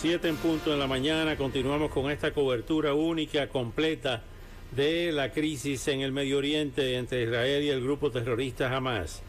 7 en punto en la mañana, continuamos con esta cobertura única, completa de la crisis en el Medio Oriente entre Israel y el grupo terrorista Hamas.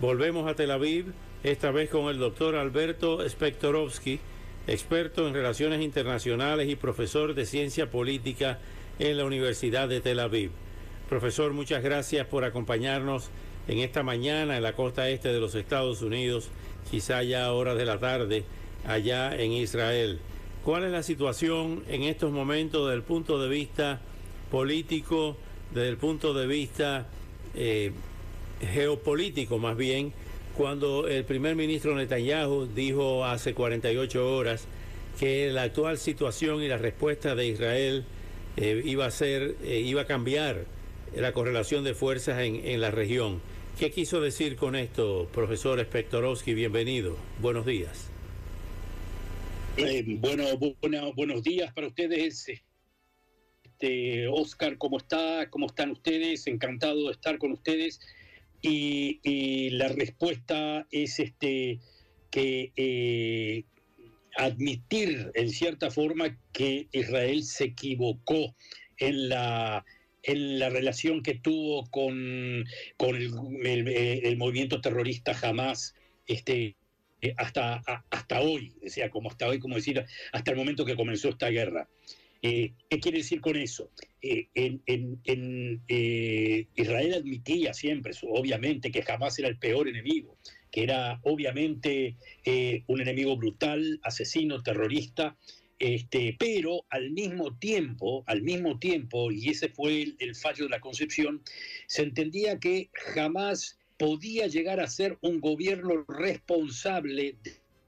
Volvemos a Tel Aviv, esta vez con el doctor Alberto Spektorovsky, experto en relaciones internacionales y profesor de ciencia política en la Universidad de Tel Aviv. Profesor, muchas gracias por acompañarnos en esta mañana en la costa este de los Estados Unidos, quizá ya a horas de la tarde allá en Israel. ¿Cuál es la situación en estos momentos desde el punto de vista político, desde el punto de vista eh, geopolítico más bien, cuando el primer ministro Netanyahu dijo hace 48 horas que la actual situación y la respuesta de Israel eh, iba a ser, eh, iba a cambiar la correlación de fuerzas en, en, la región. ¿Qué quiso decir con esto, profesor Spektorowski? Bienvenido. Buenos días. Eh, bueno, bueno, buenos días para ustedes. Este, Oscar, ¿cómo está? ¿Cómo están ustedes? Encantado de estar con ustedes. Y, la respuesta es este que eh, admitir en cierta forma que Israel se equivocó en la en la relación que tuvo con, con el movimiento terrorista jamás este, eh, hasta, hasta hoy, decía, como hasta hoy, como decir, hasta el momento que comenzó esta guerra. Eh, ¿Qué quiere decir con eso? Eh, en, Israel admitía siempre, obviamente, que jamás era el peor enemigo, que era obviamente un enemigo brutal, asesino, terrorista, este, pero al mismo tiempo, al mismo tiempo, y ese fue el fallo de la concepción, se entendía que jamás podía llegar a ser un gobierno responsable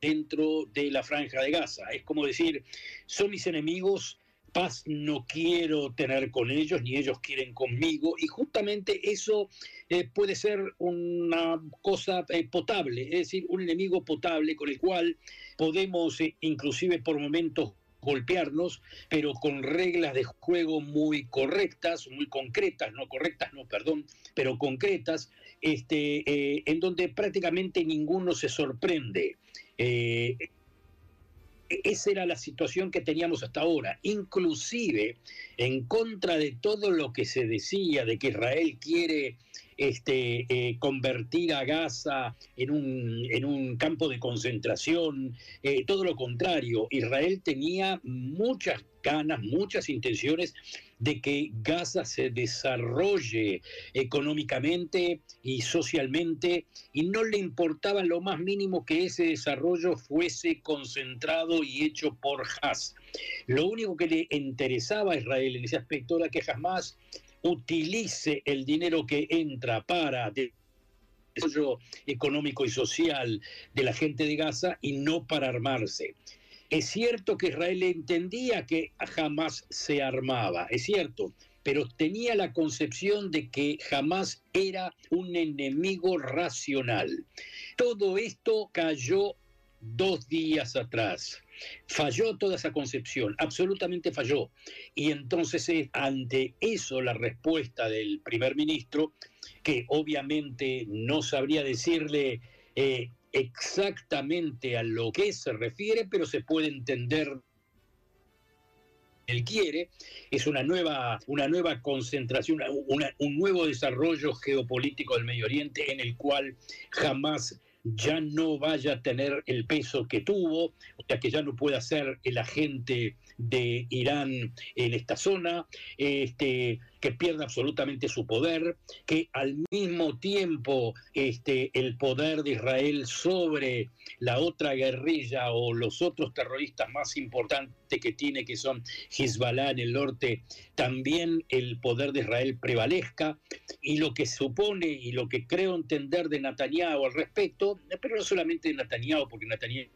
dentro de la franja de Gaza. Es como decir, son mis enemigos, paz no quiero tener con ellos, ni ellos quieren conmigo, y justamente eso eh, puede ser una cosa eh, potable, es decir, un enemigo potable con el cual podemos eh, inclusive por momentos golpearnos, pero con reglas de juego muy correctas, muy concretas, no correctas, no, perdón, pero concretas, este, eh, en donde prácticamente ninguno se sorprende. Eh, esa era la situación que teníamos hasta ahora, inclusive en contra de todo lo que se decía de que Israel quiere este, eh, convertir a Gaza en un, campo de concentración, eh, todo lo contrario, Israel tenía muchas ganas, muchas intenciones de que Gaza se desarrolle económicamente y socialmente y no le importaba lo más mínimo que ese desarrollo fuese concentrado y hecho por Hamas. Lo único que le interesaba a Israel en ese aspecto era que Hamas utilice el dinero que entra para desarrollo económico y social de la gente de Gaza y no para armarse. Es cierto que Israel entendía que jamás se armaba, es cierto, pero tenía la concepción de que jamás era un enemigo racional. Todo esto cayó dos días atrás. Falló toda esa concepción, absolutamente falló. Y entonces ante eso la respuesta del primer ministro, que obviamente no sabría decirle eh, exactamente a lo que se refiere, pero se puede entender él quiere, es una nueva, una nueva concentración, un nuevo desarrollo geopolítico del Medio Oriente en el cual jamás ya no vaya a tener el peso que tuvo, o sea que ya no pueda ser el agente de Irán en esta zona, este, que pierda absolutamente su poder, que al mismo tiempo este, el poder de Israel sobre la otra guerrilla o los otros terroristas más importantes que tiene, que son Hezbollah en el norte, también el poder de Israel prevalezca. Y lo que supone y lo que creo entender de Netanyahu al respecto, pero no solamente Netanyahu, porque Netanyahu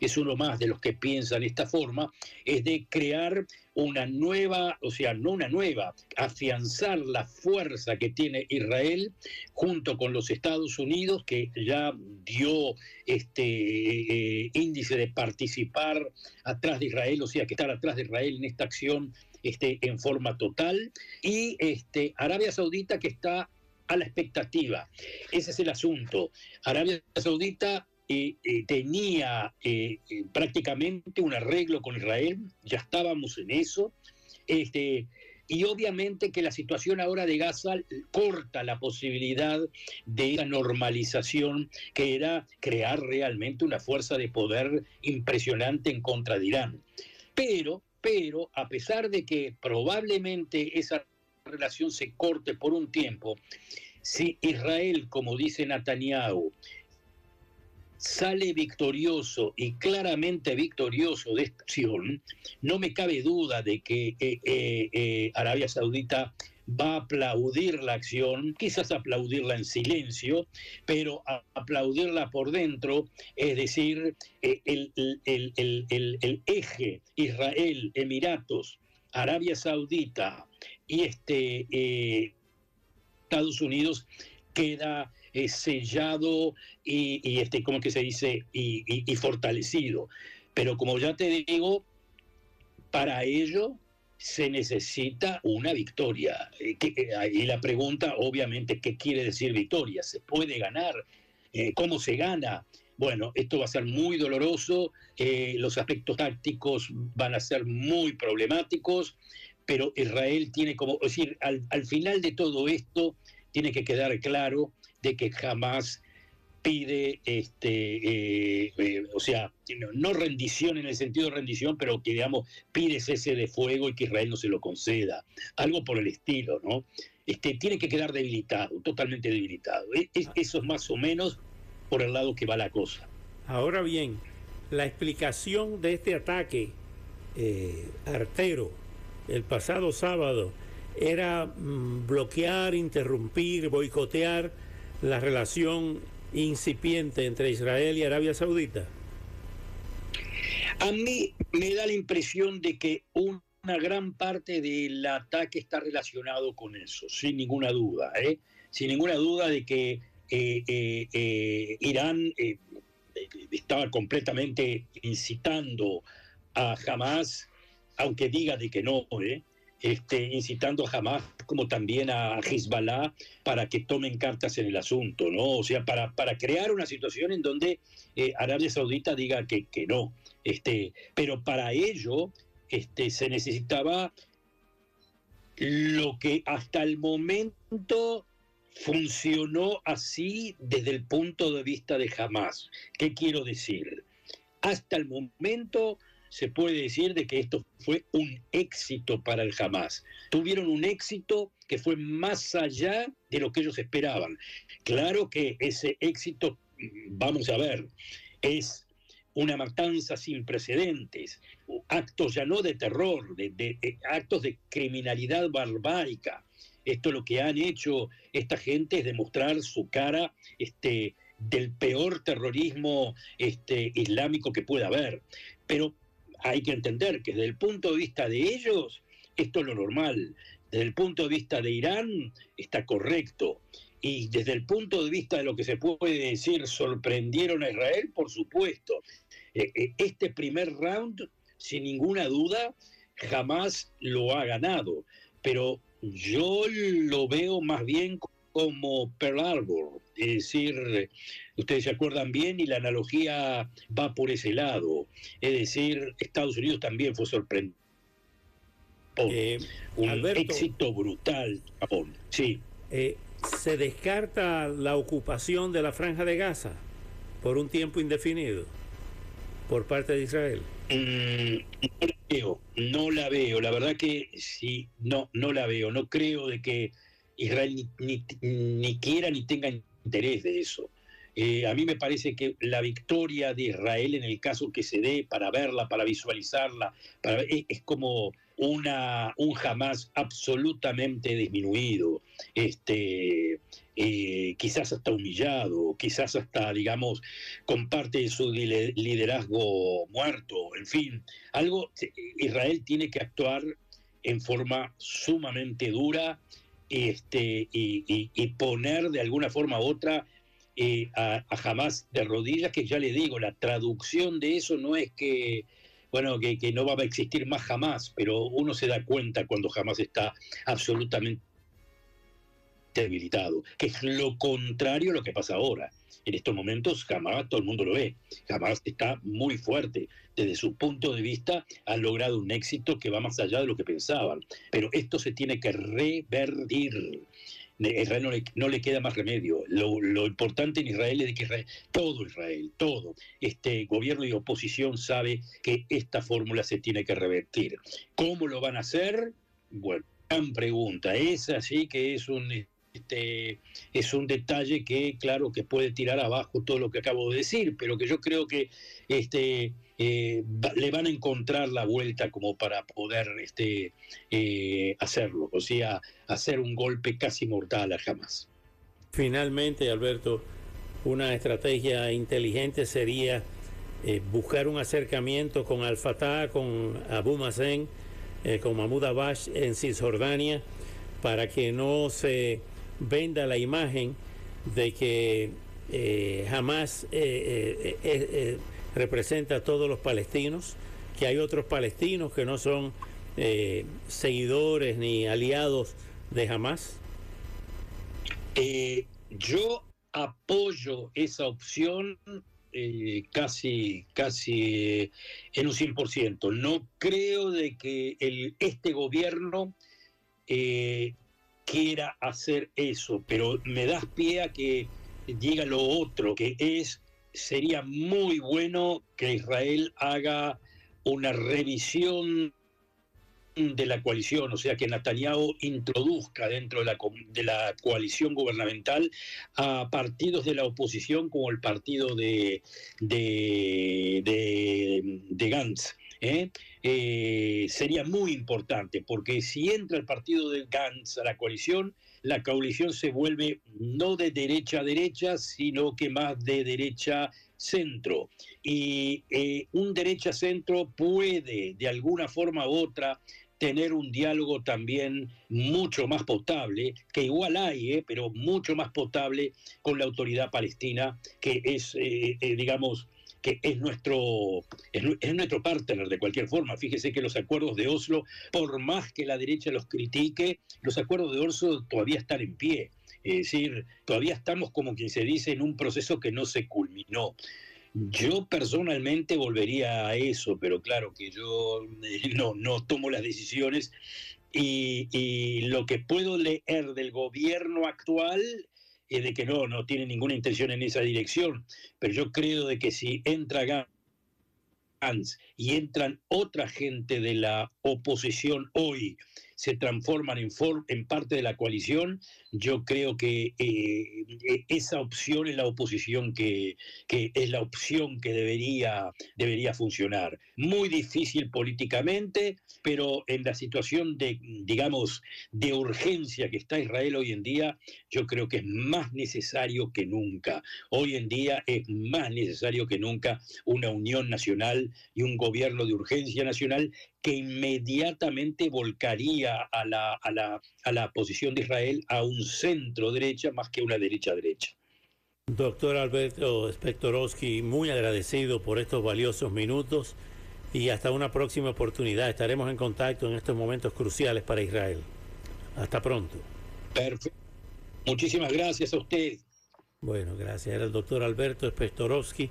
es uno más de los que piensan esta forma, es de crear una nueva, o sea, no una nueva, afianzar la fuerza que tiene Israel junto con los Estados Unidos, que ya dio este eh, índice de participar atrás de Israel, o sea, que estar atrás de Israel en esta acción este, en forma total, y este, Arabia Saudita que está a la expectativa. Ese es el asunto. Arabia Saudita eh, eh, tenía eh, prácticamente un arreglo con Israel, ya estábamos en eso, este, y obviamente que la situación ahora de Gaza corta la posibilidad de esa normalización que era crear realmente una fuerza de poder impresionante en contra de Irán. Pero, pero, a pesar de que probablemente esa relación se corte por un tiempo, si Israel, como dice Netanyahu, sale victorioso y claramente victorioso de esta acción, no me cabe duda de que eh, eh, eh, Arabia Saudita va a aplaudir la acción, quizás aplaudirla en silencio, pero aplaudirla por dentro, es decir, el, el, eje Israel, Emiratos, Arabia Saudita y este Estados Unidos queda eh, sellado y, este, ¿cómo que se dice? Y, fortalecido. Pero como ya te digo, para ello se necesita una victoria. Eh, eh, y la pregunta, obviamente, ¿qué quiere decir victoria? ¿Se puede ganar? ¿Cómo se gana? Bueno, esto va a ser muy doloroso, los aspectos tácticos van a ser muy problemáticos, pero Israel tiene como, es decir, al, al final de todo esto tiene que quedar claro de que jamás pide, este, eh, eh, o sea, no rendición en el sentido de rendición, pero que, digamos, pide cese de fuego y que Israel no se lo conceda. Algo por el estilo, ¿no? Este, tiene que quedar debilitado, totalmente debilitado. E, eso es más o menos por el lado que va la cosa. Ahora bien, la explicación de este ataque eh, artero el pasado sábado era mm, bloquear, interrumpir, boicotear la relación incipiente entre Israel y Arabia Saudita? A mí me da la impresión de que una gran parte del ataque está relacionado con eso, sin ninguna duda, ¿eh? sin ninguna duda de que Irán estaba completamente incitando a Hamas, aunque diga de que no, ¿eh? este, incitando a Hamas como también a Hezbollah para que tomen cartas en el asunto, ¿no? O sea, para, para crear una situación en donde eh, Arabia Saudita diga que, que no. Este, pero para ello este, se necesitaba lo que hasta el momento funcionó así desde el punto de vista de Hamas. ¿Qué quiero decir? Hasta el momento se puede decir de que esto fue un éxito para el Hamas. Tuvieron un éxito que fue más allá de lo que ellos esperaban. Claro que ese éxito, vamos a ver, es una matanza sin precedentes, actos ya no de terror, de, actos de criminalidad barbárica. Esto lo que han hecho esta gente es demostrar su cara este, del peor terrorismo este, islámico que pueda haber. Pero hay que entender que desde el punto de vista de ellos, esto es lo normal. Desde el punto de vista de Irán, está correcto. Y desde el punto de vista de lo que se puede decir, sorprendieron a Israel, por supuesto. Eh, eh, este primer round, sin ninguna duda, jamás lo ha ganado. Pero yo lo veo más bien como Pearl Harbor. Es decir, ustedes se acuerdan bien y la analogía va por ese lado. Es decir, Estados Unidos también fue sorprendido. Eh, un éxito brutal Japón. Sí. Eh, ¿Se descarta la ocupación de la franja de Gaza por un tiempo indefinido por parte de Israel? Mm, no la veo, no la veo. La verdad que sí, no, no la veo. No creo de que Israel ni, quiera ni tenga interés de eso. Eh, a mí me parece que la victoria de Israel en el caso que se dé para verla, para visualizarla, para, es, como una, un jamás absolutamente disminuido. Este, eh, quizás hasta humillado, quizás hasta, digamos, con parte de su liderazgo muerto, en fin, algo, Israel tiene que actuar en forma sumamente dura este, y, poner de alguna forma u otra eh, a, jamás de rodillas, que ya le digo, la traducción de eso no es que, bueno, que, que no va a existir más jamás, pero uno se da cuenta cuando jamás está absolutamente debilitado, que es lo contrario a lo que pasa ahora. En estos momentos jamás todo el mundo lo ve, jamás está muy fuerte. Desde su punto de vista ha logrado un éxito que va más allá de lo que pensaban. Pero esto se tiene que revertir. Israel no le, no le, queda más remedio. Lo, importante en Israel es que Israel, todo Israel, todo, este gobierno y oposición sabe que esta fórmula se tiene que revertir. ¿Cómo lo van a hacer? Bueno, gran pregunta. Es así que es un este, es un detalle que, claro, que puede tirar abajo todo lo que acabo de decir, pero que yo creo que este, eh, le van a encontrar la vuelta como para poder este, eh, hacerlo, o sea, hacer un golpe casi mortal a jamás. Finalmente, Alberto, una estrategia inteligente sería eh, buscar un acercamiento con Al-Fatah, con Abu Mazen, con Mahmoud Abbas en Cisjordania, para que no se venda la imagen de que eh, jamás eh, eh, representa a todos los palestinos, que hay otros palestinos que no son seguidores ni aliados de Hamas? yo apoyo esa opción casi, casi en un 100%. No creo de que este gobierno quiera hacer eso, pero me das pie a que diga lo otro, que es, sería muy bueno que Israel haga una revisión de la coalición, o sea, que Netanyahu introduzca dentro de la, de la coalición gubernamental a partidos de la oposición como el partido de, de, de, de Gantz ¿eh? Eh, sería muy importante, porque si entra el partido de Gantz a la coalición, la coalición se vuelve no de derecha a derecha, sino que más de derecha centro. Y eh, un derecha centro puede, de alguna forma u otra, tener un diálogo también mucho más potable, que igual hay, pero mucho más potable con la autoridad palestina, que es, digamos, que es nuestro, es, nuestro partner de cualquier forma. Fíjese que los acuerdos de Oslo, por más que la derecha los critique, los acuerdos de Oslo todavía están en pie. Es decir, todavía estamos, como quien se dice, en un proceso que no se culminó. Yo personalmente volvería a eso, pero claro que yo eh, no, no tomo las decisiones y, y, lo que puedo leer del gobierno actual es de que no, no tiene ninguna intención en esa dirección, pero yo creo de que si entra Gantz y entran otra gente de la oposición hoy se transforman en, en parte de la coalición, yo creo que eh, e, esa opción es la oposición que, que, es la opción que debería, debería funcionar. Muy difícil políticamente, pero en la situación de, digamos, de urgencia que está Israel hoy en día, yo creo que es más necesario que nunca. Hoy en día es más necesario que nunca una unión nacional y un gobierno de urgencia nacional que inmediatamente volcaría a la, a la, a la posición de Israel a un centro derecha más que una derecha derecha. Doctor Alberto Spectorowski, muy agradecido por estos valiosos minutos y hasta una próxima oportunidad. Estaremos en contacto en estos momentos cruciales para Israel. Hasta pronto. Perfecto. Muchísimas gracias a usted. Bueno, gracias. Era el doctor Alberto Spectorowski,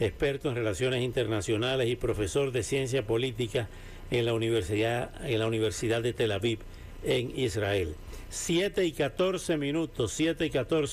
experto en relaciones internacionales y profesor de ciencia política en la Universidad, en la Universidad de Tel Aviv, en Israel. 7 y 14 minutos, 7 y 14.